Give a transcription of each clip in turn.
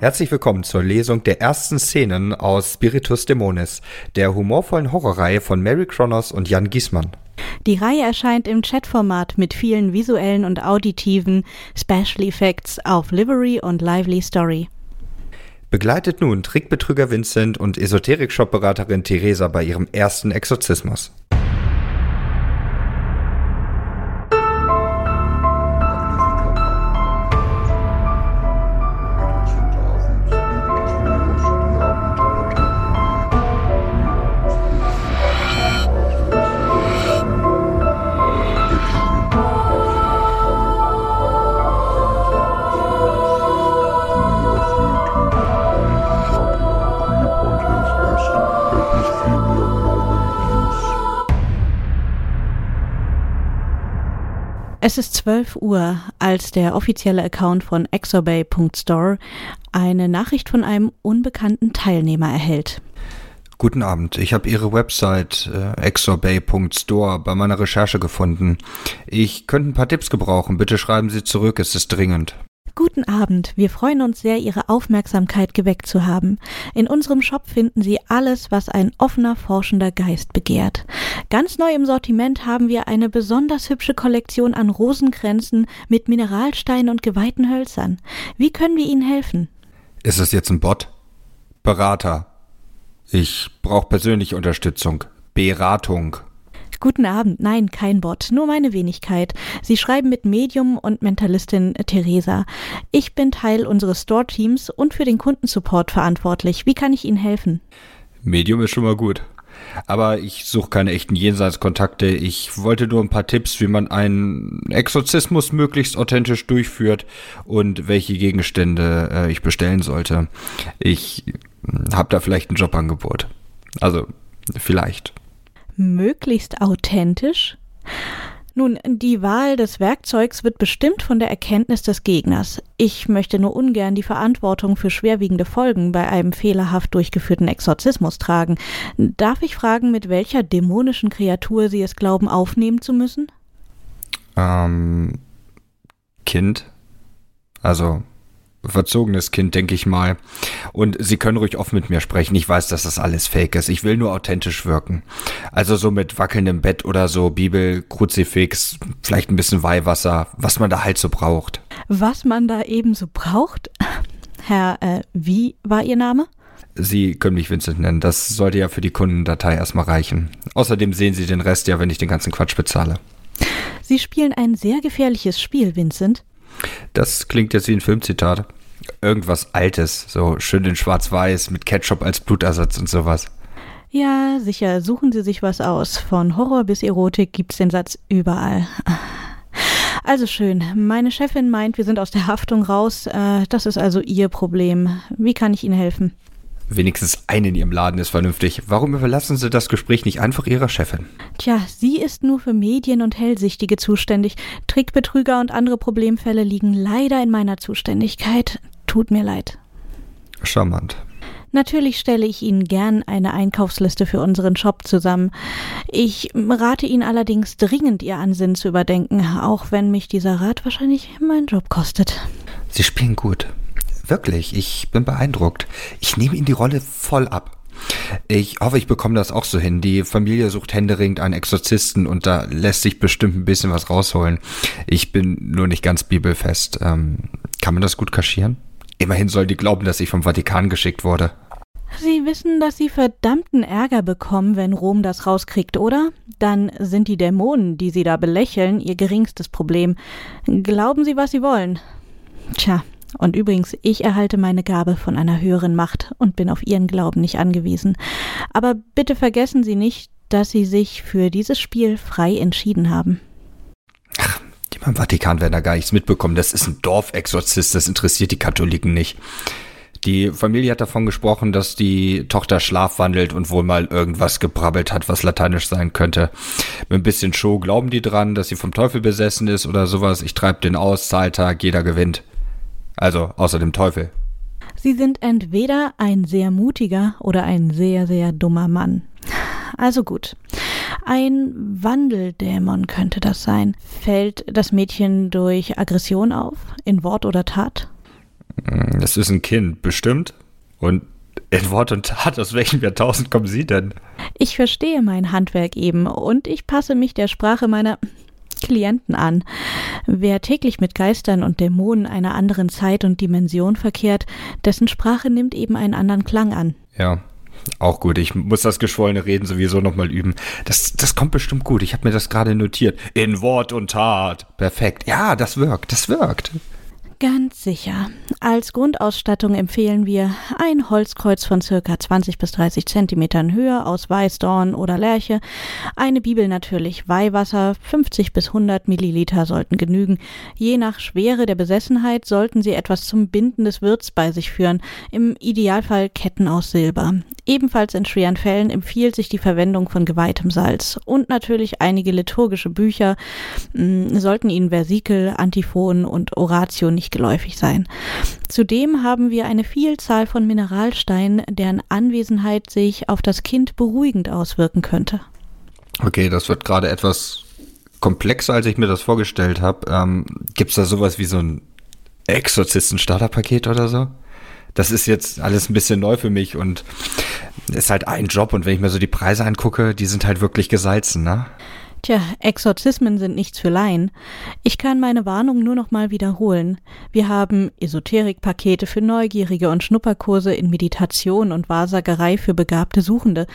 Herzlich willkommen zur Lesung der ersten Szenen aus Spiritus Dämonis, der humorvollen Horrorreihe von Mary Kronos und Jan Giesmann. Die Reihe erscheint im Chatformat mit vielen visuellen und auditiven Special Effects auf Livery und Lively Story. Begleitet nun Trickbetrüger Vincent und Esoterik-Shop-Beraterin Theresa bei ihrem ersten Exorzismus. Es ist 12 Uhr, als der offizielle Account von exobay.store eine Nachricht von einem unbekannten Teilnehmer erhält. Guten Abend, ich habe Ihre Website äh, exobay.store bei meiner Recherche gefunden. Ich könnte ein paar Tipps gebrauchen. Bitte schreiben Sie zurück, es ist dringend. Guten Abend, wir freuen uns sehr, Ihre Aufmerksamkeit geweckt zu haben. In unserem Shop finden Sie alles, was ein offener, forschender Geist begehrt. Ganz neu im Sortiment haben wir eine besonders hübsche Kollektion an Rosenkränzen mit Mineralsteinen und geweihten Hölzern. Wie können wir Ihnen helfen? Ist es jetzt ein Bot? Berater. Ich brauche persönliche Unterstützung. Beratung. Guten Abend, nein, kein Bot, nur meine Wenigkeit. Sie schreiben mit Medium und Mentalistin Theresa. Ich bin Teil unseres Store-Teams und für den Kundensupport verantwortlich. Wie kann ich Ihnen helfen? Medium ist schon mal gut. Aber ich suche keine echten Jenseitskontakte. Ich wollte nur ein paar Tipps, wie man einen Exorzismus möglichst authentisch durchführt und welche Gegenstände äh, ich bestellen sollte. Ich habe da vielleicht ein Jobangebot. Also, vielleicht möglichst authentisch? Nun, die Wahl des Werkzeugs wird bestimmt von der Erkenntnis des Gegners. Ich möchte nur ungern die Verantwortung für schwerwiegende Folgen bei einem fehlerhaft durchgeführten Exorzismus tragen. Darf ich fragen, mit welcher dämonischen Kreatur Sie es glauben, aufnehmen zu müssen? Ähm, Kind. Also verzogenes Kind, denke ich mal. Und Sie können ruhig offen mit mir sprechen. Ich weiß, dass das alles fake ist. Ich will nur authentisch wirken. Also so mit wackelndem Bett oder so, Bibel, Kruzifix, vielleicht ein bisschen Weihwasser, was man da halt so braucht. Was man da eben so braucht? Herr, äh, wie war Ihr Name? Sie können mich Vincent nennen. Das sollte ja für die Kundendatei erstmal reichen. Außerdem sehen Sie den Rest ja, wenn ich den ganzen Quatsch bezahle. Sie spielen ein sehr gefährliches Spiel, Vincent. Das klingt jetzt wie ein Filmzitat. Irgendwas Altes, so schön in Schwarz-Weiß mit Ketchup als Blutersatz und sowas. Ja, sicher, suchen Sie sich was aus. Von Horror bis Erotik gibt's den Satz überall. Also schön. Meine Chefin meint, wir sind aus der Haftung raus. Äh, das ist also Ihr Problem. Wie kann ich Ihnen helfen? Wenigstens eine in Ihrem Laden ist vernünftig. Warum überlassen Sie das Gespräch nicht einfach Ihrer Chefin? Tja, sie ist nur für Medien und Hellsichtige zuständig. Trickbetrüger und andere Problemfälle liegen leider in meiner Zuständigkeit. Tut mir leid. Charmant. Natürlich stelle ich Ihnen gern eine Einkaufsliste für unseren Shop zusammen. Ich rate Ihnen allerdings dringend, Ihr Ansinnen zu überdenken, auch wenn mich dieser Rat wahrscheinlich meinen Job kostet. Sie spielen gut. Wirklich, ich bin beeindruckt. Ich nehme Ihnen die Rolle voll ab. Ich hoffe, ich bekomme das auch so hin. Die Familie sucht händeringend einen Exorzisten und da lässt sich bestimmt ein bisschen was rausholen. Ich bin nur nicht ganz bibelfest. Ähm, kann man das gut kaschieren? Immerhin sollen die glauben, dass ich vom Vatikan geschickt wurde. Sie wissen, dass Sie verdammten Ärger bekommen, wenn Rom das rauskriegt, oder? Dann sind die Dämonen, die Sie da belächeln, Ihr geringstes Problem. Glauben Sie, was Sie wollen. Tja, und übrigens, ich erhalte meine Gabe von einer höheren Macht und bin auf Ihren Glauben nicht angewiesen. Aber bitte vergessen Sie nicht, dass Sie sich für dieses Spiel frei entschieden haben. Ach, beim Vatikan werden da gar nichts mitbekommen. Das ist ein Dorfexorzist, das interessiert die Katholiken nicht. Die Familie hat davon gesprochen, dass die Tochter schlafwandelt und wohl mal irgendwas gebrabbelt hat, was lateinisch sein könnte. Mit ein bisschen Show glauben die dran, dass sie vom Teufel besessen ist oder sowas. Ich treibe den aus, Zahltag, jeder gewinnt. Also außer dem Teufel. Sie sind entweder ein sehr mutiger oder ein sehr, sehr dummer Mann. Also gut. Ein Wandeldämon könnte das sein. Fällt das Mädchen durch Aggression auf, in Wort oder Tat? Hm, das ist ein Kind, bestimmt. Und in Wort und Tat, aus welchem Jahrtausend kommen Sie denn? Ich verstehe mein Handwerk eben und ich passe mich der Sprache meiner Klienten an. Wer täglich mit Geistern und Dämonen einer anderen Zeit und Dimension verkehrt, dessen Sprache nimmt eben einen anderen Klang an. Ja, auch gut. Ich muss das geschwollene Reden sowieso nochmal üben. Das, das kommt bestimmt gut. Ich habe mir das gerade notiert. In Wort und Tat. Perfekt. Ja, das wirkt. Das wirkt. Ganz sicher. Als Grundausstattung empfehlen wir ein Holzkreuz von circa 20 bis 30 Zentimetern Höhe aus Weißdorn oder Lärche, eine Bibel natürlich, Weihwasser, 50 bis 100 Milliliter sollten genügen. Je nach Schwere der Besessenheit sollten Sie etwas zum Binden des Wirts bei sich führen, im Idealfall Ketten aus Silber. Ebenfalls in schweren Fällen empfiehlt sich die Verwendung von geweihtem Salz und natürlich einige liturgische Bücher hm, sollten Ihnen Versikel, Antiphon und Oratio nicht geläufig sein. Zudem haben wir eine Vielzahl von Mineralsteinen, deren Anwesenheit sich auf das Kind beruhigend auswirken könnte. Okay, das wird gerade etwas komplexer, als ich mir das vorgestellt habe. Ähm, Gibt es da sowas wie so ein Exorzisten-Starterpaket oder so? Das ist jetzt alles ein bisschen neu für mich und ist halt ein Job und wenn ich mir so die Preise angucke, die sind halt wirklich gesalzen, ne? Tja, Exorzismen sind nichts für Laien. Ich kann meine Warnung nur noch mal wiederholen. Wir haben Esoterikpakete für Neugierige und Schnupperkurse in Meditation und Wahrsagerei für begabte Suchende.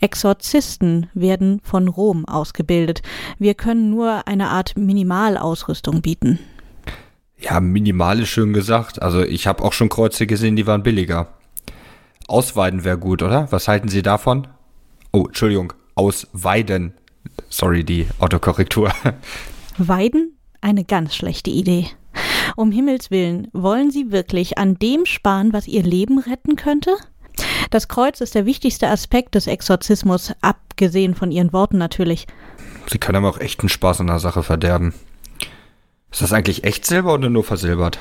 Exorzisten werden von Rom ausgebildet. Wir können nur eine Art Minimalausrüstung bieten. Ja, minimal ist schön gesagt. Also ich habe auch schon Kreuze gesehen, die waren billiger. Ausweiden wäre gut, oder? Was halten Sie davon? Oh, Entschuldigung, ausweiden. Sorry, die Autokorrektur. Weiden? Eine ganz schlechte Idee. Um Himmels willen, wollen Sie wirklich an dem sparen, was Ihr Leben retten könnte? Das Kreuz ist der wichtigste Aspekt des Exorzismus, abgesehen von Ihren Worten natürlich. Sie können aber auch echten Spaß an der Sache verderben. Ist das eigentlich echt Silber oder nur versilbert?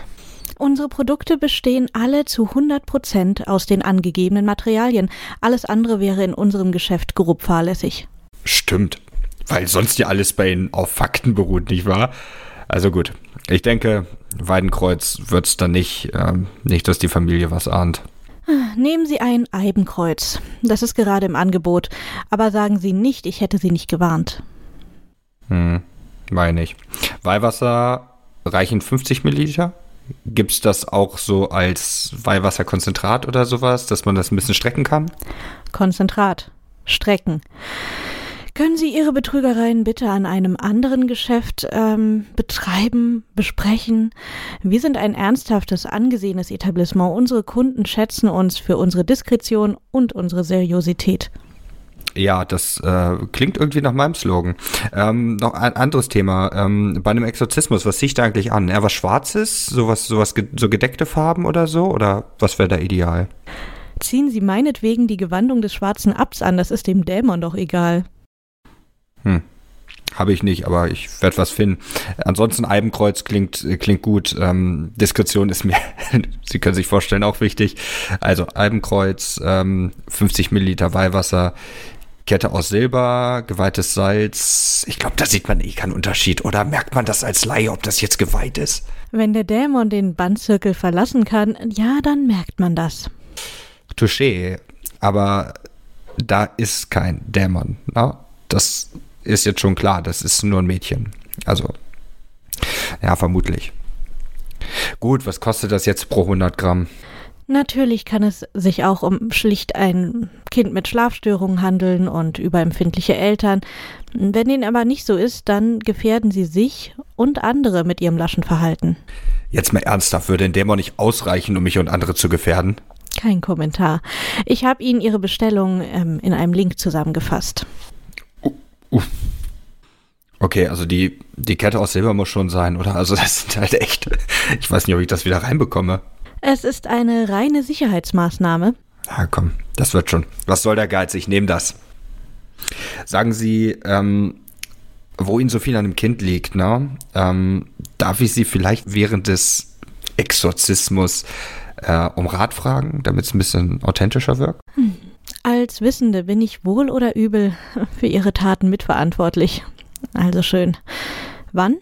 Unsere Produkte bestehen alle zu 100 Prozent aus den angegebenen Materialien. Alles andere wäre in unserem Geschäft grob fahrlässig. Stimmt weil sonst ja alles bei ihnen auf Fakten beruht, nicht wahr? Also gut, ich denke, Weidenkreuz wird es dann nicht, ähm, nicht, dass die Familie was ahnt. Nehmen Sie ein Eibenkreuz. Das ist gerade im Angebot. Aber sagen Sie nicht, ich hätte Sie nicht gewarnt. Hm, meine ich. Weihwasser reichen 50 Milliliter? Gibt es das auch so als Weihwasserkonzentrat oder sowas, dass man das ein bisschen strecken kann? Konzentrat. Strecken. Können Sie Ihre Betrügereien bitte an einem anderen Geschäft ähm, betreiben, besprechen? Wir sind ein ernsthaftes, angesehenes Etablissement. Unsere Kunden schätzen uns für unsere Diskretion und unsere Seriosität. Ja, das äh, klingt irgendwie nach meinem Slogan. Ähm, noch ein anderes Thema. Ähm, bei einem Exorzismus, was sieht da eigentlich an? Eher was Schwarzes? Sowas, sowas, so gedeckte Farben oder so? Oder was wäre da ideal? Ziehen Sie meinetwegen die Gewandung des schwarzen Abs an, das ist dem Dämon doch egal. Hm. Habe ich nicht, aber ich werde was finden. Ansonsten Eibenkreuz klingt, klingt gut. Ähm, Diskretion ist mir, Sie können sich vorstellen, auch wichtig. Also Eibenkreuz, ähm, 50 Milliliter Weihwasser, Kette aus Silber, geweihtes Salz. Ich glaube, da sieht man eh keinen Unterschied. Oder merkt man das als Laie, ob das jetzt geweiht ist? Wenn der Dämon den Bandzirkel verlassen kann, ja, dann merkt man das. Touché. Aber da ist kein Dämon. No? Das ist jetzt schon klar, das ist nur ein Mädchen. Also, ja, vermutlich. Gut, was kostet das jetzt pro 100 Gramm? Natürlich kann es sich auch um schlicht ein Kind mit Schlafstörungen handeln und überempfindliche Eltern. Wenn dem aber nicht so ist, dann gefährden sie sich und andere mit ihrem laschen Verhalten. Jetzt mal ernsthaft, würde ein Dämon nicht ausreichen, um mich und andere zu gefährden? Kein Kommentar. Ich habe Ihnen Ihre Bestellung ähm, in einem Link zusammengefasst. Uff. Okay, also die, die Kette aus Silber muss schon sein, oder? Also das sind halt echt. Ich weiß nicht, ob ich das wieder reinbekomme. Es ist eine reine Sicherheitsmaßnahme. Ja, komm, das wird schon. Was soll der Geiz? Ich nehme das. Sagen Sie, ähm, wo Ihnen so viel an dem Kind liegt, ne? Ähm, darf ich Sie vielleicht während des Exorzismus äh, um Rat fragen, damit es ein bisschen authentischer wirkt? Hm. Als Wissende bin ich wohl oder übel für ihre Taten mitverantwortlich. Also schön. Wann?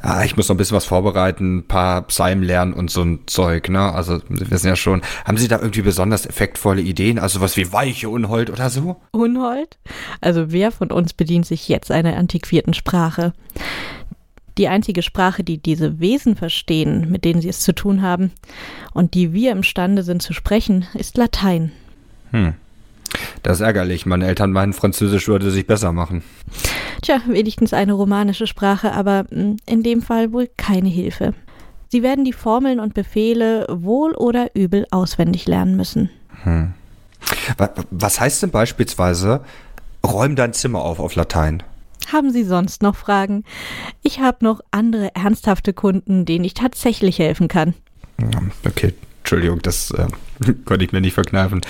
Ah, ich muss noch ein bisschen was vorbereiten, ein paar Psalmen lernen und so ein Zeug, ne? Also, wir wissen ja schon. Haben Sie da irgendwie besonders effektvolle Ideen? Also was wie weiche Unhold oder so? Unhold? Also wer von uns bedient sich jetzt einer antiquierten Sprache? Die einzige Sprache, die diese Wesen verstehen, mit denen sie es zu tun haben und die wir imstande sind zu sprechen, ist Latein. Hm. Das ist ärgerlich. Meine Eltern meinen, Französisch würde sich besser machen. Tja, wenigstens eine romanische Sprache, aber hm, in dem Fall wohl keine Hilfe. Sie werden die Formeln und Befehle wohl oder übel auswendig lernen müssen. Hm. Was heißt denn beispielsweise, räum dein Zimmer auf auf Latein? Haben Sie sonst noch Fragen? Ich habe noch andere ernsthafte Kunden, denen ich tatsächlich helfen kann. Okay, Entschuldigung, das äh, konnte ich mir nicht verkneifen.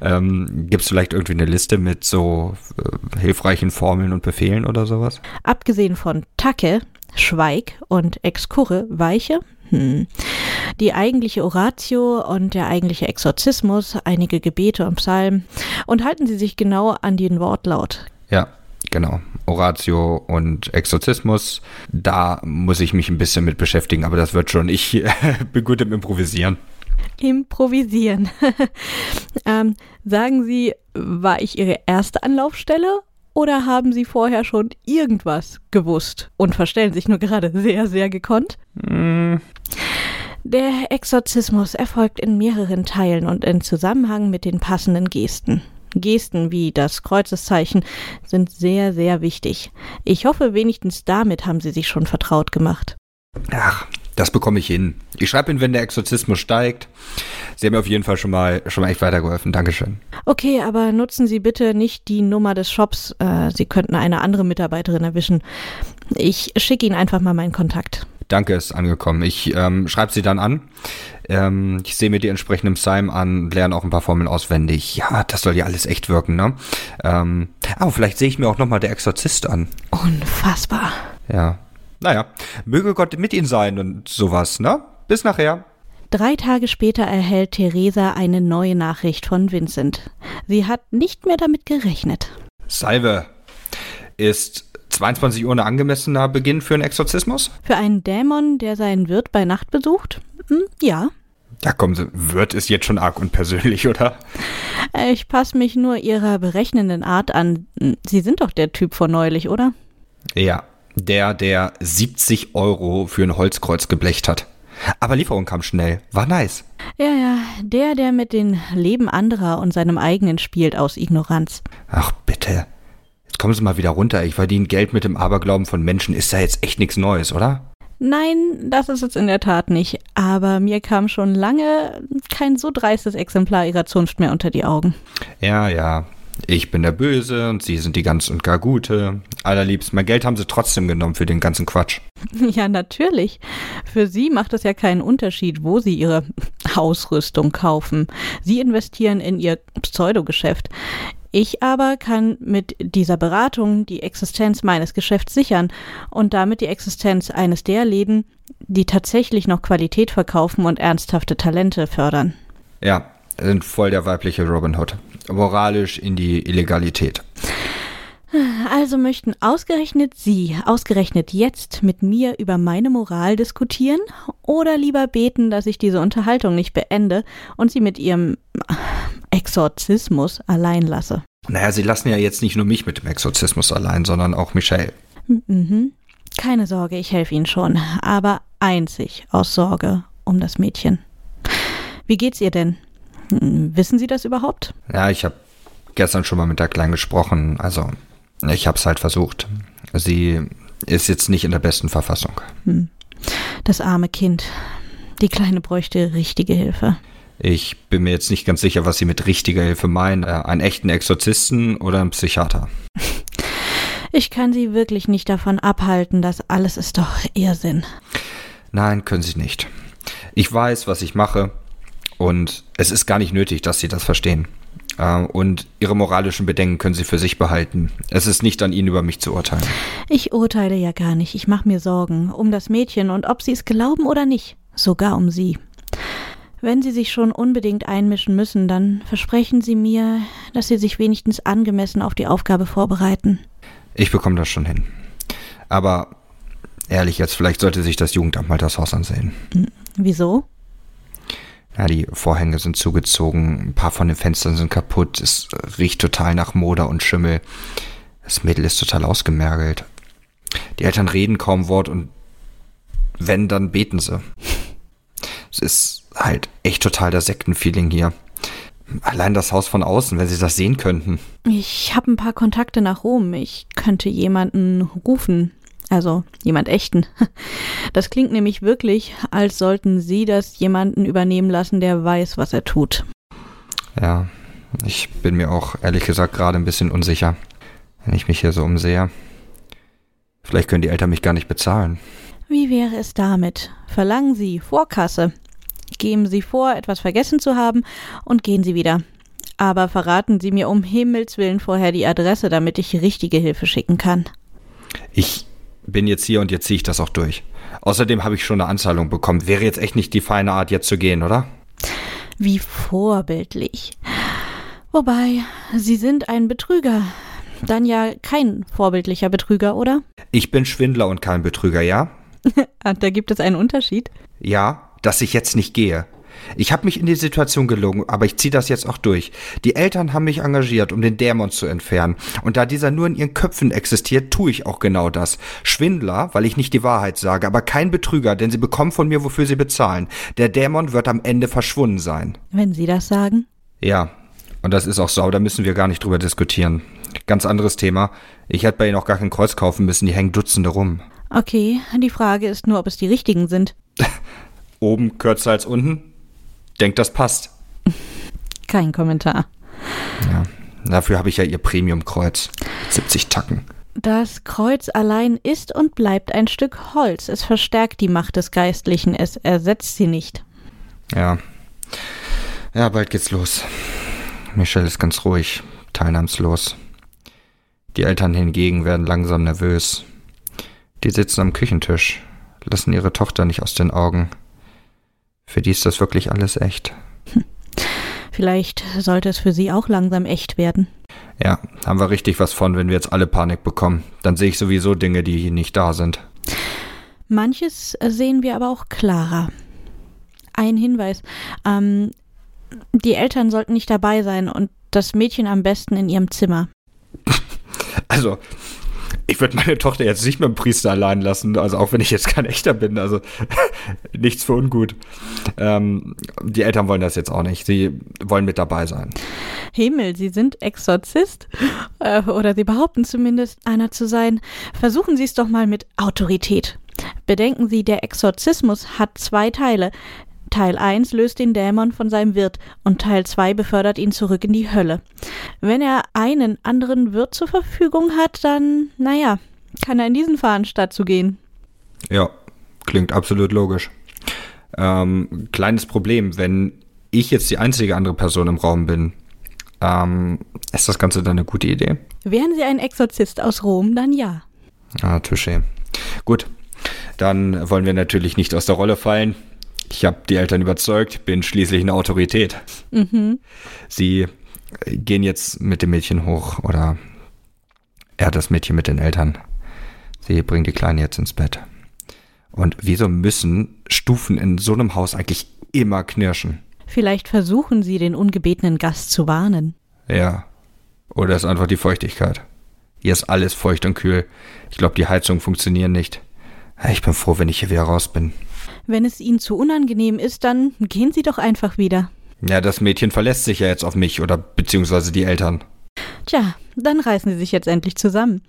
Ähm, Gibt es vielleicht irgendwie eine Liste mit so äh, hilfreichen Formeln und Befehlen oder sowas? Abgesehen von Tacke, Schweig und Exkurre, Weiche, hm. Die eigentliche Oratio und der eigentliche Exorzismus, einige Gebete und Psalmen. Und halten Sie sich genau an den Wortlaut. Ja, genau. Oratio und Exorzismus. Da muss ich mich ein bisschen mit beschäftigen, aber das wird schon. Ich bin gut im Improvisieren. Improvisieren. ähm, sagen Sie, war ich Ihre erste Anlaufstelle oder haben Sie vorher schon irgendwas gewusst und verstellen sich nur gerade sehr, sehr gekonnt? Mm. Der Exorzismus erfolgt in mehreren Teilen und in Zusammenhang mit den passenden Gesten. Gesten wie das Kreuzeszeichen sind sehr, sehr wichtig. Ich hoffe, wenigstens damit haben Sie sich schon vertraut gemacht. Ach, das bekomme ich hin. Ich schreibe Ihnen, wenn der Exorzismus steigt. Sie haben mir auf jeden Fall schon mal, schon mal echt weitergeholfen. Dankeschön. Okay, aber nutzen Sie bitte nicht die Nummer des Shops. Äh, Sie könnten eine andere Mitarbeiterin erwischen. Ich schicke Ihnen einfach mal meinen Kontakt. Danke, ist angekommen. Ich ähm, schreibe sie dann an. Ähm, ich sehe mir die entsprechenden Psalmen an, lerne auch ein paar Formeln auswendig. Ja, das soll ja alles echt wirken, ne? Ähm, aber vielleicht sehe ich mir auch nochmal der Exorzist an. Unfassbar. Ja. Naja, möge Gott mit Ihnen sein und sowas, ne? Bis nachher. Drei Tage später erhält Theresa eine neue Nachricht von Vincent. Sie hat nicht mehr damit gerechnet. Salve. Ist 22 Uhr ein angemessener Beginn für einen Exorzismus? Für einen Dämon, der seinen Wirt bei Nacht besucht? Hm, ja. Ja, kommen Sie, Wirt ist jetzt schon arg unpersönlich, oder? Ich passe mich nur Ihrer berechnenden Art an. Sie sind doch der Typ von neulich, oder? Ja, der, der 70 Euro für ein Holzkreuz geblecht hat. Aber Lieferung kam schnell. War nice. Ja, ja, der, der mit dem Leben anderer und seinem eigenen spielt aus Ignoranz. Ach, bitte. Jetzt kommen Sie mal wieder runter. Ich verdiene Geld mit dem Aberglauben von Menschen. Ist da jetzt echt nichts Neues, oder? Nein, das ist es in der Tat nicht. Aber mir kam schon lange kein so dreistes Exemplar ihrer Zunft mehr unter die Augen. Ja, ja. Ich bin der Böse und Sie sind die ganz und gar Gute. Allerliebst, mein Geld haben Sie trotzdem genommen für den ganzen Quatsch. Ja, natürlich. Für Sie macht es ja keinen Unterschied, wo Sie Ihre Ausrüstung kaufen. Sie investieren in Ihr Pseudogeschäft. Ich aber kann mit dieser Beratung die Existenz meines Geschäfts sichern und damit die Existenz eines der Läden, die tatsächlich noch Qualität verkaufen und ernsthafte Talente fördern. Ja, sind voll der weibliche Robin Hood. Moralisch in die Illegalität. Also möchten ausgerechnet Sie, ausgerechnet jetzt mit mir über meine Moral diskutieren oder lieber beten, dass ich diese Unterhaltung nicht beende und Sie mit Ihrem Exorzismus allein lasse? Naja, Sie lassen ja jetzt nicht nur mich mit dem Exorzismus allein, sondern auch Michelle. Mhm. Keine Sorge, ich helfe Ihnen schon, aber einzig aus Sorge um das Mädchen. Wie geht's ihr denn? Hm, wissen Sie das überhaupt? Ja, ich habe gestern schon mal mit der Kleinen gesprochen. Also, ich habe es halt versucht. Sie ist jetzt nicht in der besten Verfassung. Hm. Das arme Kind. Die Kleine bräuchte richtige Hilfe. Ich bin mir jetzt nicht ganz sicher, was Sie mit richtiger Hilfe meinen. Äh, einen echten Exorzisten oder einen Psychiater? Ich kann Sie wirklich nicht davon abhalten, das alles ist doch Irrsinn. Nein, können Sie nicht. Ich weiß, was ich mache. Und es ist gar nicht nötig, dass Sie das verstehen. Äh, und Ihre moralischen Bedenken können Sie für sich behalten. Es ist nicht an Ihnen, über mich zu urteilen. Ich urteile ja gar nicht. Ich mache mir Sorgen um das Mädchen und ob Sie es glauben oder nicht. Sogar um Sie. Wenn Sie sich schon unbedingt einmischen müssen, dann versprechen Sie mir, dass Sie sich wenigstens angemessen auf die Aufgabe vorbereiten. Ich bekomme das schon hin. Aber Ehrlich jetzt, vielleicht sollte sich das Jugendamt mal das Haus ansehen. Wieso? Ja, die Vorhänge sind zugezogen, ein paar von den Fenstern sind kaputt, es riecht total nach Moder und Schimmel. Das Mädel ist total ausgemergelt. Die Eltern reden kaum Wort und wenn, dann beten sie. Es ist halt echt total der Sektenfeeling hier. Allein das Haus von außen, wenn sie das sehen könnten. Ich habe ein paar Kontakte nach Rom. Ich könnte jemanden rufen. Also jemand echten. Das klingt nämlich wirklich, als sollten Sie das jemanden übernehmen lassen, der weiß, was er tut. Ja, ich bin mir auch ehrlich gesagt gerade ein bisschen unsicher, wenn ich mich hier so umsehe. Vielleicht können die Eltern mich gar nicht bezahlen. Wie wäre es damit? Verlangen Sie Vorkasse. Geben Sie vor, etwas vergessen zu haben und gehen Sie wieder. Aber verraten Sie mir um Himmels willen vorher die Adresse, damit ich richtige Hilfe schicken kann. Ich bin jetzt hier und jetzt ziehe ich das auch durch. Außerdem habe ich schon eine Anzahlung bekommen. Wäre jetzt echt nicht die feine Art, jetzt zu gehen, oder? Wie vorbildlich. Wobei, Sie sind ein Betrüger. Dann ja kein vorbildlicher Betrüger, oder? Ich bin Schwindler und kein Betrüger, ja? Ah, da gibt es einen Unterschied. Ja, dass ich jetzt nicht gehe. Ich habe mich in die Situation gelogen, aber ich ziehe das jetzt auch durch. Die Eltern haben mich engagiert, um den Dämon zu entfernen. Und da dieser nur in ihren Köpfen existiert, tue ich auch genau das. Schwindler, weil ich nicht die Wahrheit sage, aber kein Betrüger, denn sie bekommen von mir, wofür sie bezahlen. Der Dämon wird am Ende verschwunden sein. Wenn Sie das sagen. Ja, und das ist auch so, da müssen wir gar nicht drüber diskutieren. Ganz anderes Thema. Ich hätte bei ihnen auch gar kein Kreuz kaufen müssen, die hängen Dutzende rum. Okay, die Frage ist nur, ob es die richtigen sind. Oben kürzer als unten? Denkt, das passt. Kein Kommentar. Ja, dafür habe ich ja ihr Premium-Kreuz. 70 Tacken. Das Kreuz allein ist und bleibt ein Stück Holz. Es verstärkt die Macht des Geistlichen, es ersetzt sie nicht. Ja. Ja, bald geht's los. Michelle ist ganz ruhig, teilnahmslos. Die Eltern hingegen werden langsam nervös. Die sitzen am Küchentisch, lassen ihre Tochter nicht aus den Augen. Für die ist das wirklich alles echt. Vielleicht sollte es für Sie auch langsam echt werden. Ja, haben wir richtig was von, wenn wir jetzt alle Panik bekommen. Dann sehe ich sowieso Dinge, die nicht da sind. Manches sehen wir aber auch klarer. Ein Hinweis. Ähm, die Eltern sollten nicht dabei sein und das Mädchen am besten in ihrem Zimmer. Also, ich würde meine Tochter jetzt nicht mit dem Priester allein lassen, also auch wenn ich jetzt kein echter bin, also nichts für ungut. Ähm, die Eltern wollen das jetzt auch nicht. Sie wollen mit dabei sein. Himmel, Sie sind Exorzist? Äh, oder Sie behaupten zumindest, einer zu sein. Versuchen Sie es doch mal mit Autorität. Bedenken Sie, der Exorzismus hat zwei Teile. Teil 1 löst den Dämon von seinem Wirt und Teil 2 befördert ihn zurück in die Hölle. Wenn er einen anderen Wirt zur Verfügung hat, dann, naja, kann er in diesen fahren, statt zu gehen. Ja, klingt absolut logisch. Ähm, kleines Problem, wenn ich jetzt die einzige andere Person im Raum bin, ähm, ist das Ganze dann eine gute Idee? Wären Sie ein Exorzist aus Rom, dann ja. Ah, touché. Gut, dann wollen wir natürlich nicht aus der Rolle fallen. Ich habe die Eltern überzeugt, bin schließlich eine Autorität. Mhm. Sie gehen jetzt mit dem Mädchen hoch oder er das Mädchen mit den Eltern. Sie bringen die Kleine jetzt ins Bett. Und wieso müssen Stufen in so einem Haus eigentlich immer knirschen? Vielleicht versuchen Sie, den ungebetenen Gast zu warnen. Ja. Oder ist einfach die Feuchtigkeit. Hier ist alles feucht und kühl. Ich glaube, die Heizungen funktionieren nicht. Ich bin froh, wenn ich hier wieder raus bin. Wenn es Ihnen zu unangenehm ist, dann gehen Sie doch einfach wieder. Ja, das Mädchen verlässt sich ja jetzt auf mich oder beziehungsweise die Eltern. Tja, dann reißen Sie sich jetzt endlich zusammen.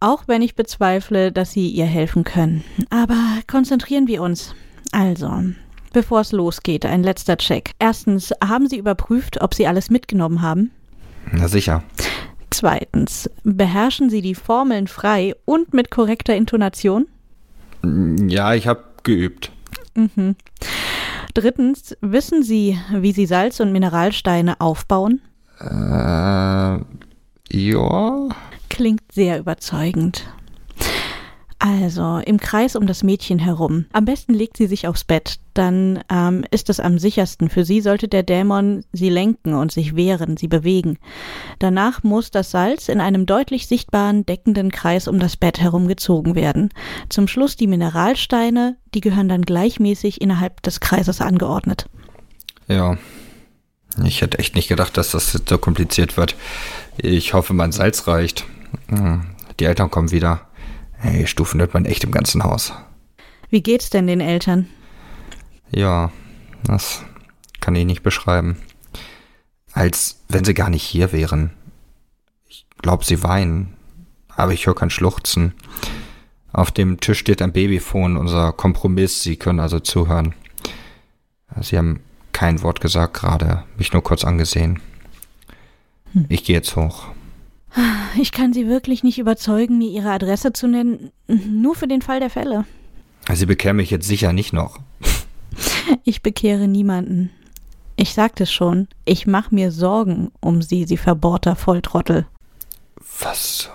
Auch wenn ich bezweifle, dass Sie ihr helfen können. Aber konzentrieren wir uns. Also, bevor es losgeht, ein letzter Check. Erstens, haben Sie überprüft, ob Sie alles mitgenommen haben? Na sicher. Zweitens, beherrschen Sie die Formeln frei und mit korrekter Intonation? Ja, ich habe geübt. Mhm. Drittens, wissen Sie, wie Sie Salz- und Mineralsteine aufbauen? Äh, ja. Klingt sehr überzeugend. Also im Kreis um das Mädchen herum. Am besten legt sie sich aufs Bett. Dann ähm, ist es am sichersten. Für sie sollte der Dämon sie lenken und sich wehren, sie bewegen. Danach muss das Salz in einem deutlich sichtbaren deckenden Kreis um das Bett herum gezogen werden. Zum Schluss die Mineralsteine, die gehören dann gleichmäßig innerhalb des Kreises angeordnet. Ja. Ich hätte echt nicht gedacht, dass das so kompliziert wird. Ich hoffe, mein Salz reicht. Hm, die Eltern kommen wieder. Hey, Stufen hört man echt im ganzen Haus. Wie geht's denn den Eltern? Ja, das kann ich nicht beschreiben. Als wenn sie gar nicht hier wären. Ich glaube, sie weinen, aber ich höre kein Schluchzen. Auf dem Tisch steht ein Babyphone, unser Kompromiss. Sie können also zuhören. Sie haben kein Wort gesagt gerade, mich nur kurz angesehen. Hm. Ich gehe jetzt hoch. Ich kann Sie wirklich nicht überzeugen, mir Ihre Adresse zu nennen, nur für den Fall der Fälle. Sie bekehren mich jetzt sicher nicht noch. Ich bekehre niemanden. Ich sagte es schon, ich mache mir Sorgen um Sie, Sie verbohrter Volltrottel. Was?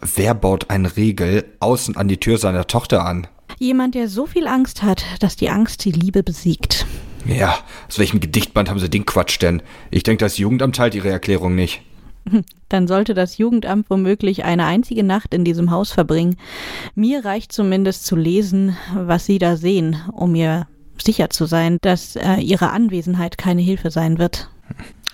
Wer baut einen Riegel außen an die Tür seiner Tochter an? Jemand, der so viel Angst hat, dass die Angst die Liebe besiegt. Ja, aus welchem Gedichtband haben Sie den Quatsch denn? Ich denke, das Jugendamt teilt Ihre Erklärung nicht. Dann sollte das Jugendamt womöglich eine einzige Nacht in diesem Haus verbringen. Mir reicht zumindest zu lesen, was Sie da sehen, um mir sicher zu sein, dass äh, Ihre Anwesenheit keine Hilfe sein wird.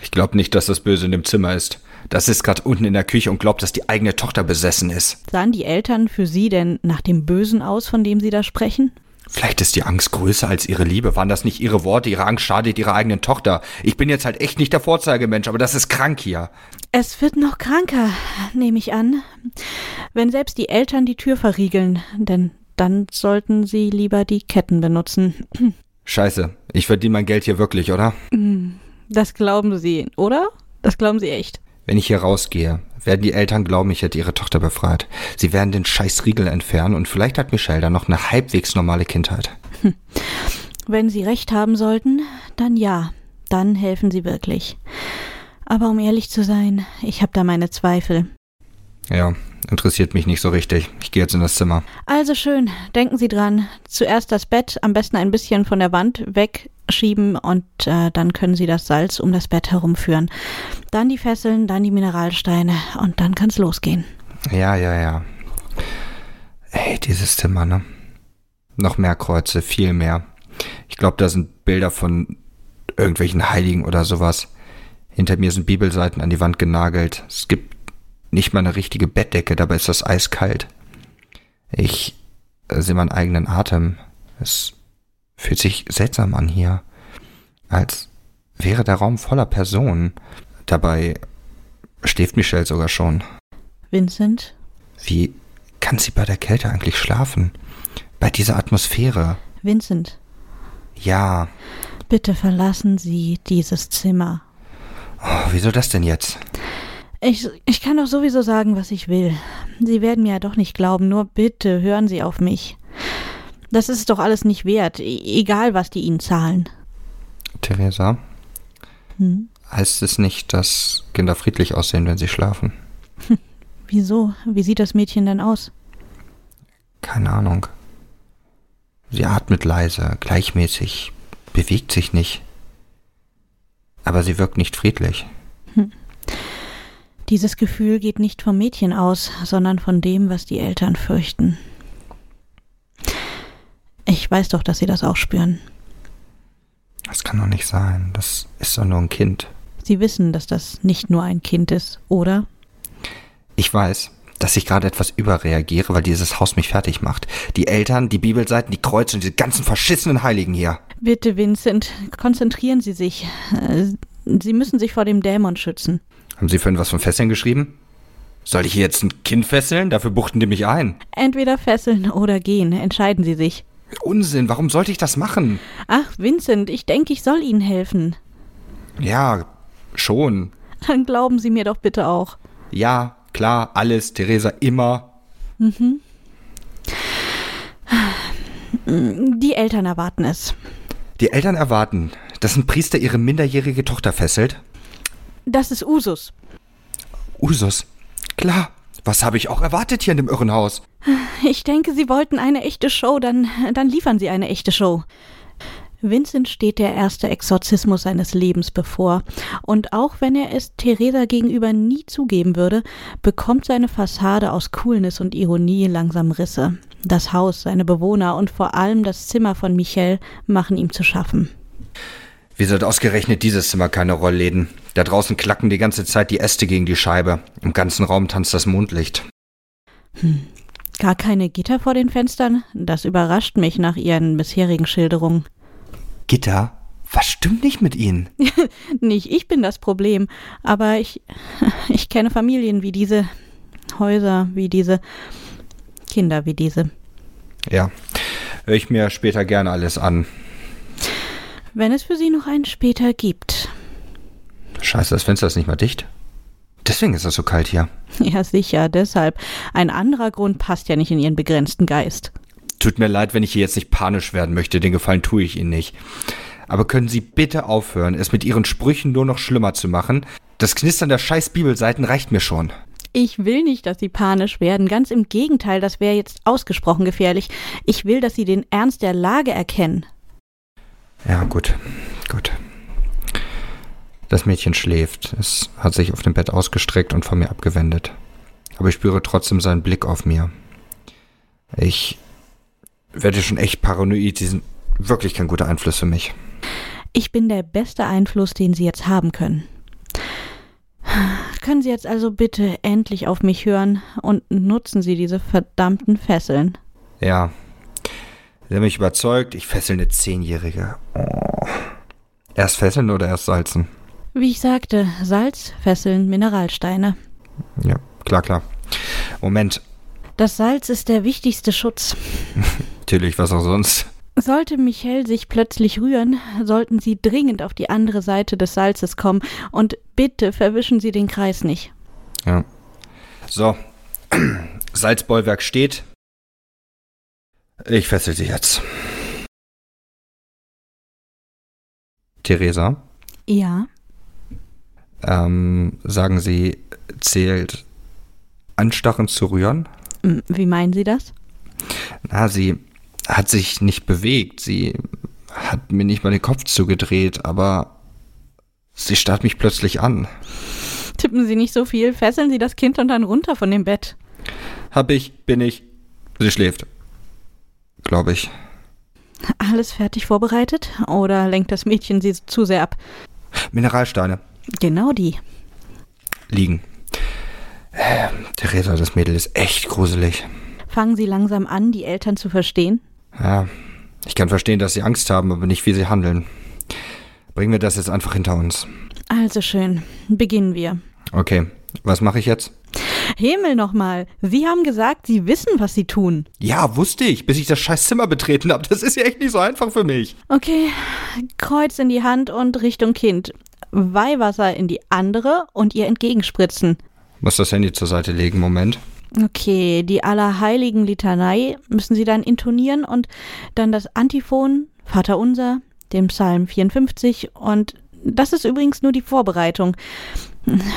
Ich glaube nicht, dass das Böse in dem Zimmer ist. Das ist gerade unten in der Küche und glaubt, dass die eigene Tochter besessen ist. Sahen die Eltern für Sie denn nach dem Bösen aus, von dem Sie da sprechen? Vielleicht ist die Angst größer als ihre Liebe. Waren das nicht ihre Worte? Ihre Angst schadet ihrer eigenen Tochter. Ich bin jetzt halt echt nicht der Vorzeigemensch, aber das ist krank hier. Es wird noch kranker, nehme ich an. Wenn selbst die Eltern die Tür verriegeln, denn dann sollten sie lieber die Ketten benutzen. Scheiße, ich verdiene mein Geld hier wirklich, oder? Das glauben sie, oder? Das glauben sie echt. Wenn ich hier rausgehe, werden die Eltern glauben, ich hätte ihre Tochter befreit. Sie werden den scheiß Riegel entfernen und vielleicht hat Michelle dann noch eine halbwegs normale Kindheit. Hm. Wenn sie recht haben sollten, dann ja. Dann helfen sie wirklich. Aber um ehrlich zu sein, ich habe da meine Zweifel. Ja, interessiert mich nicht so richtig. Ich gehe jetzt in das Zimmer. Also schön, denken Sie dran. Zuerst das Bett, am besten ein bisschen von der Wand wegschieben und äh, dann können Sie das Salz um das Bett herumführen. Dann die Fesseln, dann die Mineralsteine und dann kann's losgehen. Ja, ja, ja. Ey, dieses Zimmer, ne? Noch mehr Kreuze, viel mehr. Ich glaube, da sind Bilder von irgendwelchen Heiligen oder sowas. Hinter mir sind Bibelseiten an die Wand genagelt. Es gibt nicht mal eine richtige Bettdecke, dabei ist das eiskalt. Ich äh, sehe meinen eigenen Atem. Es fühlt sich seltsam an hier. Als wäre der Raum voller Personen. Dabei schläft Michelle sogar schon. Vincent? Wie kann sie bei der Kälte eigentlich schlafen? Bei dieser Atmosphäre? Vincent. Ja. Bitte verlassen Sie dieses Zimmer. Oh, wieso das denn jetzt? Ich, ich kann doch sowieso sagen, was ich will. Sie werden mir ja doch nicht glauben, nur bitte hören Sie auf mich. Das ist doch alles nicht wert, e egal was die Ihnen zahlen. Theresa? Hm? Heißt es nicht, dass Kinder friedlich aussehen, wenn sie schlafen? Wieso? Wie sieht das Mädchen denn aus? Keine Ahnung. Sie atmet leise, gleichmäßig, bewegt sich nicht. Aber sie wirkt nicht friedlich. Dieses Gefühl geht nicht vom Mädchen aus, sondern von dem, was die Eltern fürchten. Ich weiß doch, dass sie das auch spüren. Das kann doch nicht sein. Das ist doch nur ein Kind. Sie wissen, dass das nicht nur ein Kind ist, oder? Ich weiß, dass ich gerade etwas überreagiere, weil dieses Haus mich fertig macht. Die Eltern, die Bibelseiten, die Kreuze und diese ganzen verschissenen Heiligen hier. Bitte, Vincent, konzentrieren Sie sich. Äh, sie müssen sich vor dem Dämon schützen. Haben Sie vorhin was von Fesseln geschrieben? Soll ich hier jetzt ein Kind fesseln? Dafür buchten die mich ein. Entweder fesseln oder gehen. Entscheiden Sie sich. Unsinn, warum sollte ich das machen? Ach, Vincent, ich denke, ich soll Ihnen helfen. Ja, schon. Dann glauben Sie mir doch bitte auch. Ja, klar, alles, Theresa, immer. Mhm. Die Eltern erwarten es. Die Eltern erwarten, dass ein Priester ihre minderjährige Tochter fesselt? Das ist Usus. Usus? Klar, Was habe ich auch erwartet hier in dem Irrenhaus? Ich denke, Sie wollten eine echte Show, dann, dann liefern Sie eine echte Show. Vincent steht der erste Exorzismus seines Lebens bevor, und auch wenn er es Theresa gegenüber nie zugeben würde, bekommt seine Fassade aus Coolness und Ironie langsam Risse. Das Haus, seine Bewohner und vor allem das Zimmer von Michel machen ihm zu schaffen. Wie hat ausgerechnet dieses Zimmer keine Rollläden? Da draußen klacken die ganze Zeit die Äste gegen die Scheibe. Im ganzen Raum tanzt das Mondlicht. Hm. Gar keine Gitter vor den Fenstern? Das überrascht mich nach Ihren bisherigen Schilderungen. Gitter? Was stimmt nicht mit Ihnen? nicht ich bin das Problem, aber ich, ich kenne Familien wie diese, Häuser wie diese, Kinder wie diese. Ja, höre ich mir später gerne alles an. Wenn es für Sie noch einen später gibt. Scheiße, das Fenster ist nicht mal dicht. Deswegen ist es so kalt hier. Ja, sicher, deshalb. Ein anderer Grund passt ja nicht in Ihren begrenzten Geist. Tut mir leid, wenn ich hier jetzt nicht panisch werden möchte, den Gefallen tue ich Ihnen nicht. Aber können Sie bitte aufhören, es mit Ihren Sprüchen nur noch schlimmer zu machen? Das Knistern der scheiß Bibelseiten reicht mir schon. Ich will nicht, dass Sie panisch werden. Ganz im Gegenteil, das wäre jetzt ausgesprochen gefährlich. Ich will, dass Sie den Ernst der Lage erkennen. Ja, gut. Gut. Das Mädchen schläft. Es hat sich auf dem Bett ausgestreckt und von mir abgewendet. Aber ich spüre trotzdem seinen Blick auf mir. Ich werde schon echt paranoid. Sie sind wirklich kein guter Einfluss für mich. Ich bin der beste Einfluss, den Sie jetzt haben können. Können Sie jetzt also bitte endlich auf mich hören und nutzen Sie diese verdammten Fesseln? Ja. Sie haben mich überzeugt, ich fessel eine Zehnjährige. Oh. Erst fesseln oder erst salzen? Wie ich sagte, Salz, Fesseln, Mineralsteine. Ja, klar, klar. Moment, das Salz ist der wichtigste Schutz. Natürlich, was auch sonst. Sollte Michel sich plötzlich rühren, sollten Sie dringend auf die andere Seite des Salzes kommen und bitte verwischen Sie den Kreis nicht. Ja. So. Salzbollwerk steht. Ich fessel sie jetzt. Theresa? Ja. Ähm, sagen Sie, zählt Anstachen zu rühren? Wie meinen Sie das? Na, sie hat sich nicht bewegt. Sie hat mir nicht mal den Kopf zugedreht, aber sie starrt mich plötzlich an. Tippen Sie nicht so viel, fesseln Sie das Kind und dann runter von dem Bett. Hab ich, bin ich. Sie schläft. Glaube ich. Alles fertig vorbereitet? Oder lenkt das Mädchen sie zu sehr ab? Mineralsteine. Genau die. Liegen. Äh, Theresa, das Mädel ist echt gruselig. Fangen Sie langsam an, die Eltern zu verstehen? Ja, ich kann verstehen, dass Sie Angst haben, aber nicht, wie Sie handeln. Bringen wir das jetzt einfach hinter uns. Also schön. Beginnen wir. Okay, was mache ich jetzt? Himmel nochmal. Sie haben gesagt, Sie wissen, was Sie tun. Ja, wusste ich, bis ich das scheiß Zimmer betreten habe. Das ist ja echt nicht so einfach für mich. Okay, Kreuz in die Hand und Richtung Kind. Weihwasser in die andere und ihr entgegenspritzen. Muss das Handy zur Seite legen, Moment. Okay, die Allerheiligen Litanei müssen Sie dann intonieren und dann das Antiphon, Vater Unser, den Psalm 54 und das ist übrigens nur die Vorbereitung.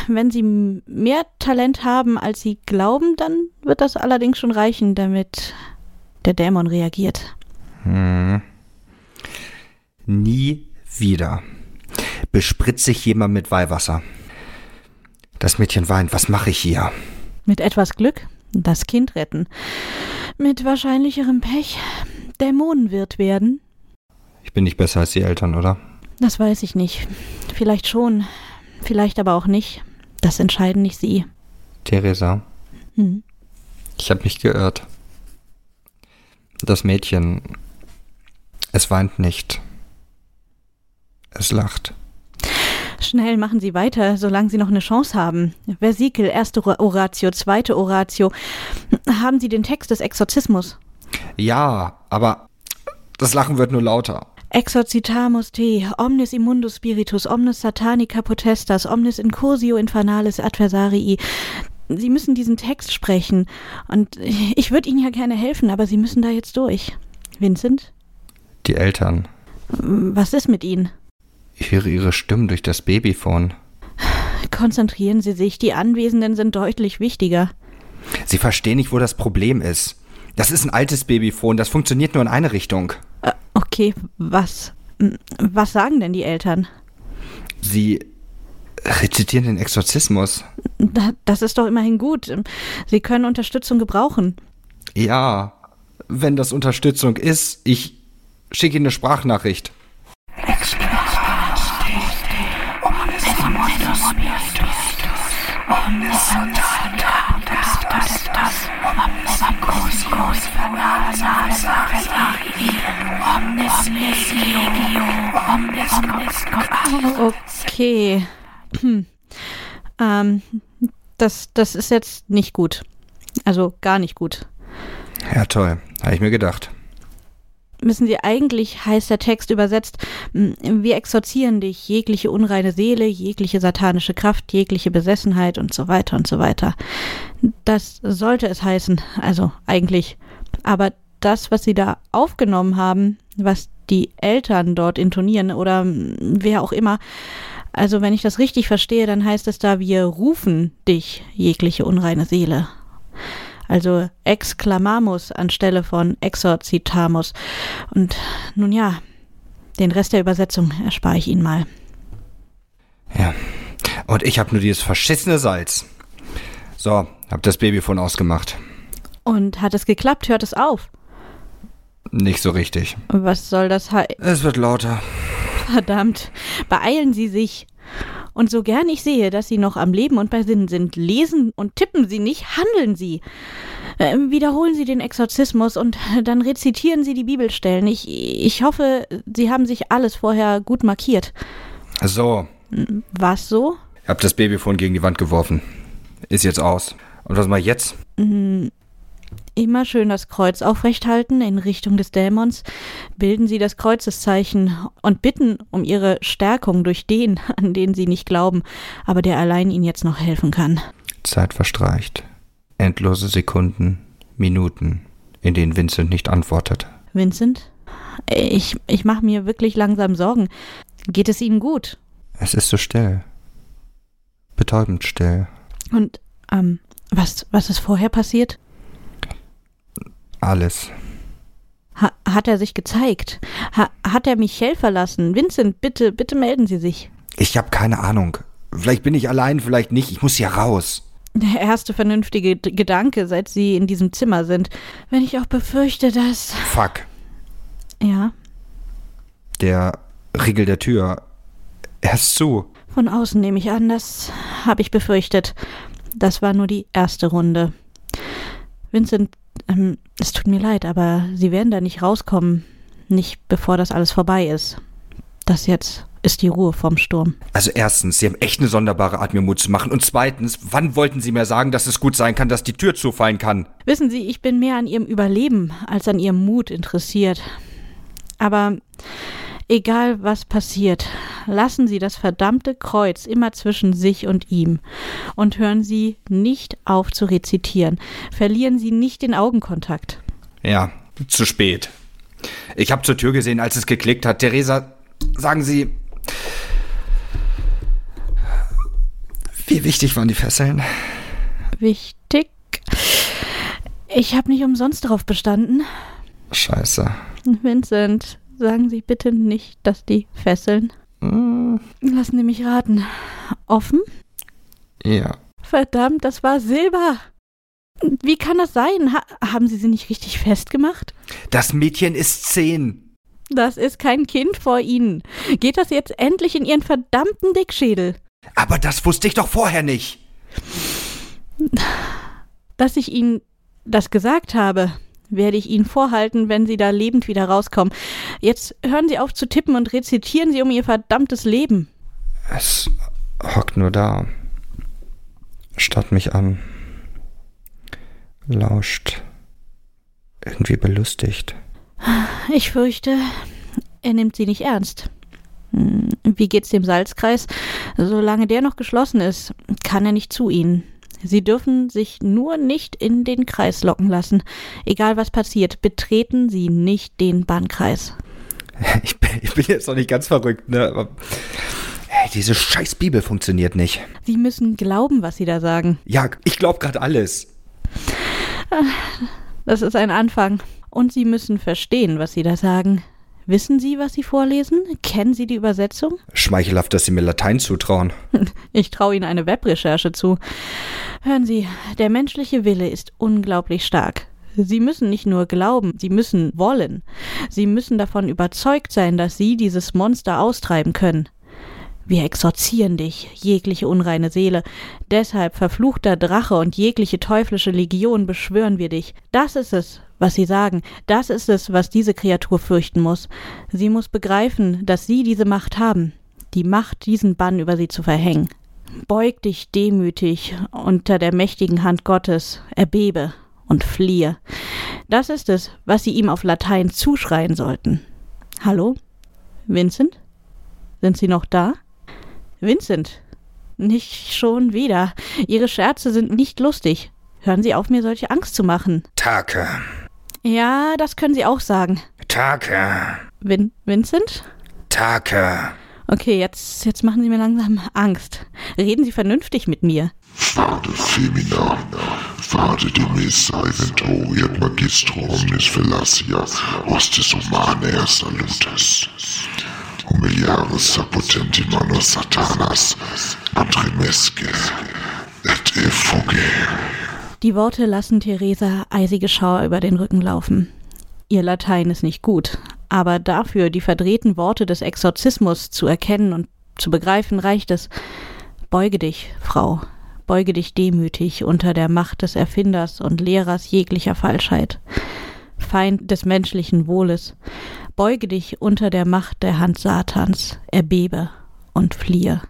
Wenn Sie mehr Talent haben, als Sie glauben, dann wird das allerdings schon reichen, damit der Dämon reagiert. Hm. Nie wieder bespritze ich jemand mit Weihwasser. Das Mädchen weint. Was mache ich hier? Mit etwas Glück das Kind retten. Mit wahrscheinlicherem Pech Dämonenwirt werden. Ich bin nicht besser als die Eltern, oder? Das weiß ich nicht. Vielleicht schon, vielleicht aber auch nicht. Das entscheiden nicht Sie. Theresa. Hm? Ich habe mich geirrt. Das Mädchen, es weint nicht. Es lacht. Schnell machen Sie weiter, solange Sie noch eine Chance haben. Versikel, erste Oratio, zweite Oratio. Haben Sie den Text des Exorzismus? Ja, aber das Lachen wird nur lauter. Exorcitamus te, omnis immundus spiritus, omnis satanica potestas, omnis incursio infernales adversarii. Sie müssen diesen Text sprechen. Und ich würde Ihnen ja gerne helfen, aber Sie müssen da jetzt durch. Vincent? Die Eltern. Was ist mit Ihnen? Ich höre Ihre Stimmen durch das Babyphone. Konzentrieren Sie sich, die Anwesenden sind deutlich wichtiger. Sie verstehen nicht, wo das Problem ist. Das ist ein altes Babyphone, das funktioniert nur in eine Richtung. Okay, was? Was sagen denn die Eltern? Sie rezitieren den Exorzismus. Das ist doch immerhin gut. Sie können Unterstützung gebrauchen. Ja, wenn das Unterstützung ist, ich schicke Ihnen eine Sprachnachricht. Okay. Hm. Ähm, das, das ist jetzt nicht gut. Also gar nicht gut. Ja, toll. Habe ich mir gedacht. Wissen Sie, eigentlich heißt der Text übersetzt, wir exorzieren dich, jegliche unreine Seele, jegliche satanische Kraft, jegliche Besessenheit und so weiter und so weiter. Das sollte es heißen, also eigentlich. Aber das, was Sie da aufgenommen haben, was die Eltern dort intonieren oder wer auch immer, also wenn ich das richtig verstehe, dann heißt es da, wir rufen dich, jegliche unreine Seele. Also exclamamus anstelle von exorcitamus. Und nun ja, den Rest der Übersetzung erspare ich Ihnen mal. Ja. Und ich habe nur dieses verschissene Salz. So, hab das Babyphone ausgemacht. Und hat es geklappt? Hört es auf? Nicht so richtig. Was soll das heißen? Es wird lauter. Verdammt. Beeilen Sie sich. Und so gern ich sehe, dass Sie noch am Leben und bei Sinnen sind, lesen und tippen Sie nicht, handeln Sie. Äh, wiederholen Sie den Exorzismus und dann rezitieren Sie die Bibelstellen. Ich, ich hoffe, Sie haben sich alles vorher gut markiert. So. Was so? Ich hab das Babyphone gegen die Wand geworfen. Ist jetzt aus. Und was mal jetzt? Mm, Immer schön das Kreuz aufrecht halten in Richtung des Dämons, bilden Sie das Kreuzeszeichen und bitten um Ihre Stärkung durch den, an den Sie nicht glauben, aber der allein Ihnen jetzt noch helfen kann. Zeit verstreicht. Endlose Sekunden, Minuten, in denen Vincent nicht antwortet. Vincent? Ich, ich mache mir wirklich langsam Sorgen. Geht es Ihnen gut? Es ist so still. Betäubend still. Und, ähm, was, was ist vorher passiert? Alles. Ha hat er sich gezeigt? Ha hat er Michel verlassen? Vincent, bitte, bitte melden Sie sich. Ich habe keine Ahnung. Vielleicht bin ich allein, vielleicht nicht. Ich muss hier raus. Der erste vernünftige Gedanke, seit Sie in diesem Zimmer sind. Wenn ich auch befürchte, dass. Fuck. Ja. Der Riegel der Tür. Er ist zu. Von außen nehme ich an, das habe ich befürchtet. Das war nur die erste Runde. Vincent, ähm, es tut mir leid, aber Sie werden da nicht rauskommen. Nicht bevor das alles vorbei ist. Das jetzt ist die Ruhe vom Sturm. Also erstens, Sie haben echt eine sonderbare Art, mir Mut zu machen. Und zweitens, wann wollten Sie mir sagen, dass es gut sein kann, dass die Tür zufallen kann? Wissen Sie, ich bin mehr an Ihrem Überleben als an Ihrem Mut interessiert. Aber egal was passiert, lassen Sie das verdammte Kreuz immer zwischen sich und ihm und hören Sie nicht auf zu rezitieren. Verlieren Sie nicht den Augenkontakt. Ja, zu spät. Ich habe zur Tür gesehen, als es geklickt hat. Theresa, sagen Sie, wie wichtig waren die Fesseln? Wichtig? Ich habe nicht umsonst darauf bestanden. Scheiße. Vincent, sagen Sie bitte nicht, dass die Fesseln. Hm, Lassen Sie mich raten. Offen? ja. Verdammt, das war Silber. Wie kann das sein? Ha haben Sie sie nicht richtig festgemacht? Das Mädchen ist zehn. Das ist kein Kind vor Ihnen. Geht das jetzt endlich in Ihren verdammten Dickschädel? Aber das wusste ich doch vorher nicht. Dass ich Ihnen das gesagt habe, werde ich Ihnen vorhalten, wenn Sie da lebend wieder rauskommen. Jetzt hören Sie auf zu tippen und rezitieren Sie um Ihr verdammtes Leben. Es hockt nur da. Starrt mich an. Lauscht. Irgendwie belustigt. Ich fürchte, er nimmt Sie nicht ernst. Hm, Wie geht's dem Salzkreis? Solange der noch geschlossen ist, kann er nicht zu Ihnen. Sie dürfen sich nur nicht in den Kreis locken lassen. Egal was passiert, betreten Sie nicht den Bannkreis. Ich bin, ich bin jetzt noch nicht ganz verrückt, ne? Aber, hey, diese scheiß Bibel funktioniert nicht. Sie müssen glauben, was Sie da sagen. Ja, ich glaub grad alles. Das ist ein Anfang. Und Sie müssen verstehen, was Sie da sagen. Wissen Sie, was Sie vorlesen? Kennen Sie die Übersetzung? Schmeichelhaft, dass Sie mir Latein zutrauen. Ich traue Ihnen eine Webrecherche zu. Hören Sie, der menschliche Wille ist unglaublich stark. Sie müssen nicht nur glauben, Sie müssen wollen. Sie müssen davon überzeugt sein, dass Sie dieses Monster austreiben können. Wir exorzieren dich, jegliche unreine Seele. Deshalb, verfluchter Drache und jegliche teuflische Legion, beschwören wir dich. Das ist es, was sie sagen. Das ist es, was diese Kreatur fürchten muss. Sie muss begreifen, dass sie diese Macht haben. Die Macht, diesen Bann über sie zu verhängen. Beug dich demütig unter der mächtigen Hand Gottes, erbebe und fliehe. Das ist es, was sie ihm auf Latein zuschreien sollten. Hallo? Vincent? Sind Sie noch da? Vincent, nicht schon wieder. Ihre Scherze sind nicht lustig. Hören Sie auf, mir solche Angst zu machen. Take. Ja, das können Sie auch sagen. Take. Vin Vincent? Take. Okay, jetzt, jetzt machen Sie mir langsam Angst. Reden Sie vernünftig mit mir. Vade femina, vade demis aeventoriat magistro omnis fellacia, hostis humanae salutes. Humiliaris sapotenti manos satanas, antremesque et effuge. Die Worte lassen Theresa eisige Schauer über den Rücken laufen. Ihr Latein ist nicht gut, aber dafür die verdrehten Worte des Exorzismus zu erkennen und zu begreifen reicht es. Beuge dich, Frau, beuge dich demütig unter der Macht des Erfinders und Lehrers jeglicher Falschheit, Feind des menschlichen Wohles. Beuge dich unter der Macht der Hand Satans, erbebe und fliehe.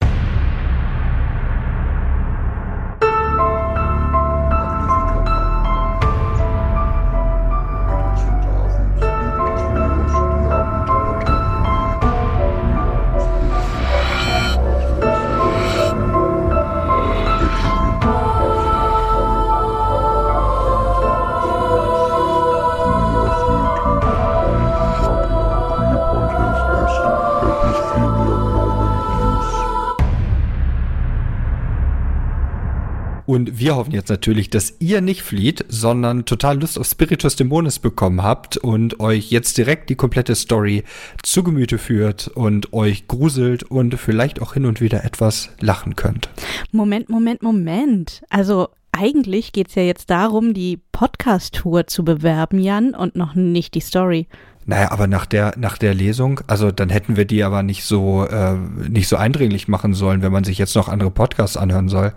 Und wir hoffen jetzt natürlich, dass ihr nicht flieht, sondern total Lust auf Spiritus Dämonis bekommen habt und euch jetzt direkt die komplette Story zu Gemüte führt und euch gruselt und vielleicht auch hin und wieder etwas lachen könnt. Moment, Moment, Moment. Also eigentlich geht's ja jetzt darum, die Podcast-Tour zu bewerben, Jan, und noch nicht die Story. Naja, aber nach der, nach der Lesung, also dann hätten wir die aber nicht so, äh, nicht so eindringlich machen sollen, wenn man sich jetzt noch andere Podcasts anhören soll.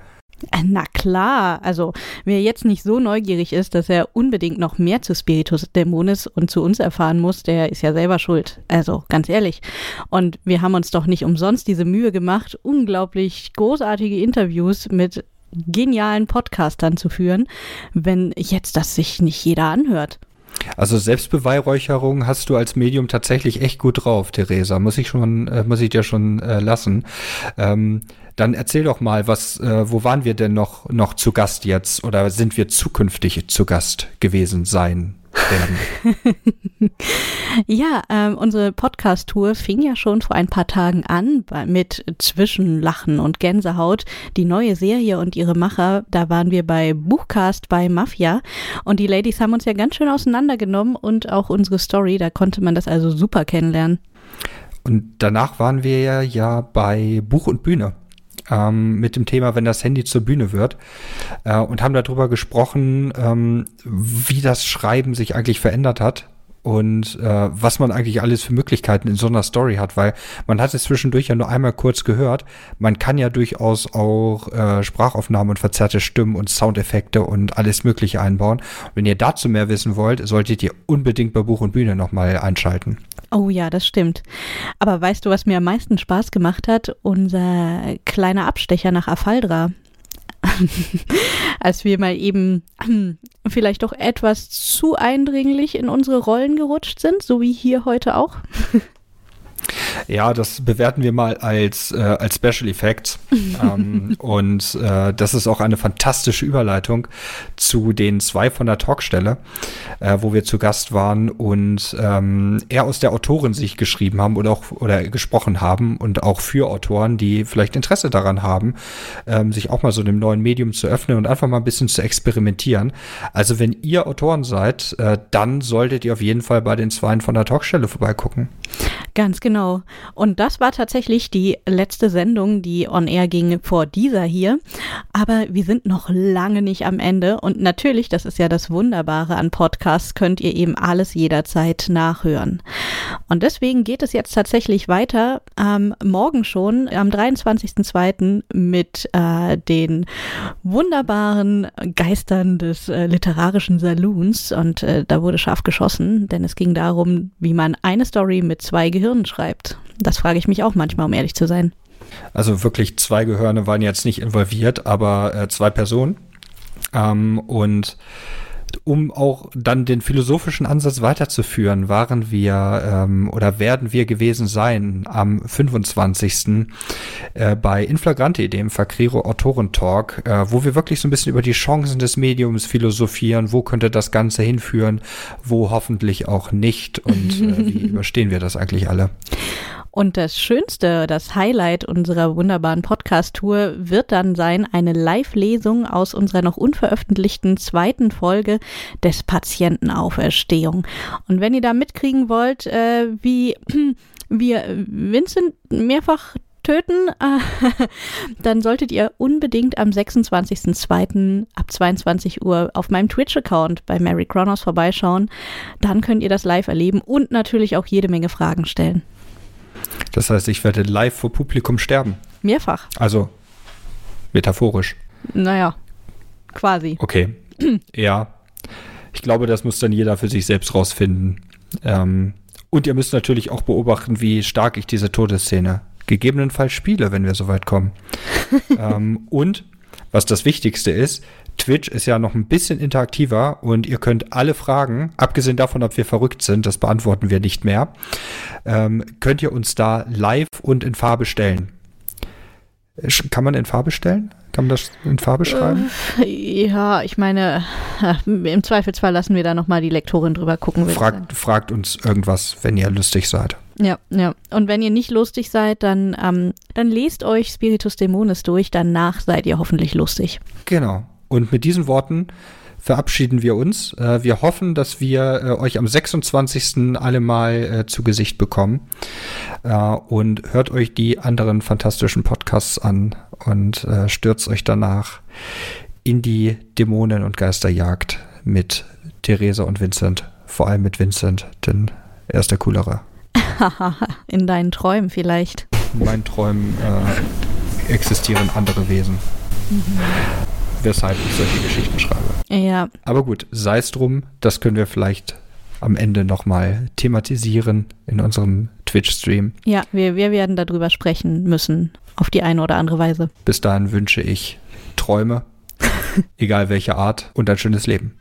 Äh, Na klar, also wer jetzt nicht so neugierig ist, dass er unbedingt noch mehr zu Spiritus Dämonis und zu uns erfahren muss, der ist ja selber schuld. Also ganz ehrlich. Und wir haben uns doch nicht umsonst diese Mühe gemacht, unglaublich großartige Interviews mit genialen Podcastern zu führen, wenn jetzt das sich nicht jeder anhört. Also Selbstbeweihräucherung hast du als Medium tatsächlich echt gut drauf, Theresa. Muss ich schon, äh, muss ich dir schon äh, lassen. Ähm, dann erzähl doch mal, was, äh, wo waren wir denn noch, noch zu Gast jetzt oder sind wir zukünftig zu Gast gewesen sein werden? Ja, ähm, unsere Podcast-Tour fing ja schon vor ein paar Tagen an mit Zwischenlachen und Gänsehaut. Die neue Serie und ihre Macher, da waren wir bei Buchcast bei Mafia und die Ladies haben uns ja ganz schön auseinandergenommen und auch unsere Story, da konnte man das also super kennenlernen. Und danach waren wir ja, ja bei Buch und Bühne. Ähm, mit dem Thema, wenn das Handy zur Bühne wird. Äh, und haben darüber gesprochen, ähm, wie das Schreiben sich eigentlich verändert hat. Und äh, was man eigentlich alles für Möglichkeiten in so einer Story hat, weil man hat es zwischendurch ja nur einmal kurz gehört. Man kann ja durchaus auch äh, Sprachaufnahmen und verzerrte Stimmen und Soundeffekte und alles Mögliche einbauen. Wenn ihr dazu mehr wissen wollt, solltet ihr unbedingt bei Buch und Bühne nochmal einschalten. Oh ja, das stimmt. Aber weißt du, was mir am meisten Spaß gemacht hat? Unser kleiner Abstecher nach Afaldra. Als wir mal eben vielleicht doch etwas zu eindringlich in unsere Rollen gerutscht sind, so wie hier heute auch. Ja, das bewerten wir mal als, äh, als Special Effects. ähm, und äh, das ist auch eine fantastische Überleitung zu den zwei von der Talkstelle, äh, wo wir zu Gast waren und ähm, eher aus der Autorensicht geschrieben haben oder auch oder gesprochen haben und auch für Autoren, die vielleicht Interesse daran haben, ähm, sich auch mal so einem neuen Medium zu öffnen und einfach mal ein bisschen zu experimentieren. Also wenn ihr Autoren seid, äh, dann solltet ihr auf jeden Fall bei den Zweien von der Talkstelle vorbeigucken. Ganz genau. Und das war tatsächlich die letzte Sendung, die on air ging vor dieser hier. Aber wir sind noch lange nicht am Ende. Und natürlich, das ist ja das Wunderbare an Podcasts, könnt ihr eben alles jederzeit nachhören. Und deswegen geht es jetzt tatsächlich weiter, ähm, morgen schon, am 23.02. mit äh, den wunderbaren Geistern des äh, literarischen Saloons. Und äh, da wurde scharf geschossen, denn es ging darum, wie man eine Story mit zwei Gehirnen schreibt. Das frage ich mich auch manchmal, um ehrlich zu sein. Also wirklich zwei Gehirne waren jetzt nicht involviert, aber äh, zwei Personen. Ähm, und um auch dann den philosophischen Ansatz weiterzuführen, waren wir ähm, oder werden wir gewesen sein am 25. Äh, bei Inflagrante, dem Fakriro Autorentalk, äh, wo wir wirklich so ein bisschen über die Chancen des Mediums philosophieren, wo könnte das Ganze hinführen, wo hoffentlich auch nicht und äh, wie überstehen wir das eigentlich alle. Und das Schönste, das Highlight unserer wunderbaren Podcast-Tour wird dann sein eine Live-Lesung aus unserer noch unveröffentlichten zweiten Folge des Patientenauferstehung. Und wenn ihr da mitkriegen wollt, äh, wie wir Vincent mehrfach töten, äh, dann solltet ihr unbedingt am 26.02. ab 22 Uhr auf meinem Twitch-Account bei Mary Kronos vorbeischauen. Dann könnt ihr das live erleben und natürlich auch jede Menge Fragen stellen. Das heißt, ich werde live vor Publikum sterben. Mehrfach. Also metaphorisch. Naja, quasi. Okay. ja. Ich glaube, das muss dann jeder für sich selbst rausfinden. Ähm, und ihr müsst natürlich auch beobachten, wie stark ich diese Todesszene gegebenenfalls spiele, wenn wir so weit kommen. ähm, und was das Wichtigste ist, Twitch ist ja noch ein bisschen interaktiver und ihr könnt alle Fragen, abgesehen davon, ob wir verrückt sind, das beantworten wir nicht mehr, ähm, könnt ihr uns da live und in Farbe stellen. Kann man in Farbe stellen? Kann man das in Farbe schreiben? Äh, ja, ich meine, äh, im Zweifelsfall lassen wir da nochmal die Lektorin drüber gucken. Fragt, fragt uns irgendwas, wenn ihr lustig seid. Ja, ja. Und wenn ihr nicht lustig seid, dann, ähm, dann lest euch Spiritus Dämonis durch, danach seid ihr hoffentlich lustig. Genau. Und mit diesen Worten verabschieden wir uns. Äh, wir hoffen, dass wir äh, euch am 26. alle mal äh, zu Gesicht bekommen. Äh, und hört euch die anderen fantastischen Podcasts an und äh, stürzt euch danach in die Dämonen- und Geisterjagd mit Theresa und Vincent. Vor allem mit Vincent, denn er ist der coolere. in deinen Träumen vielleicht. In meinen Träumen existieren andere Wesen. Mhm weshalb ich solche Geschichten schreibe. Ja. Aber gut, sei es drum, das können wir vielleicht am Ende nochmal thematisieren in unserem Twitch-Stream. Ja, wir, wir werden darüber sprechen müssen, auf die eine oder andere Weise. Bis dahin wünsche ich Träume, egal welche Art, und ein schönes Leben.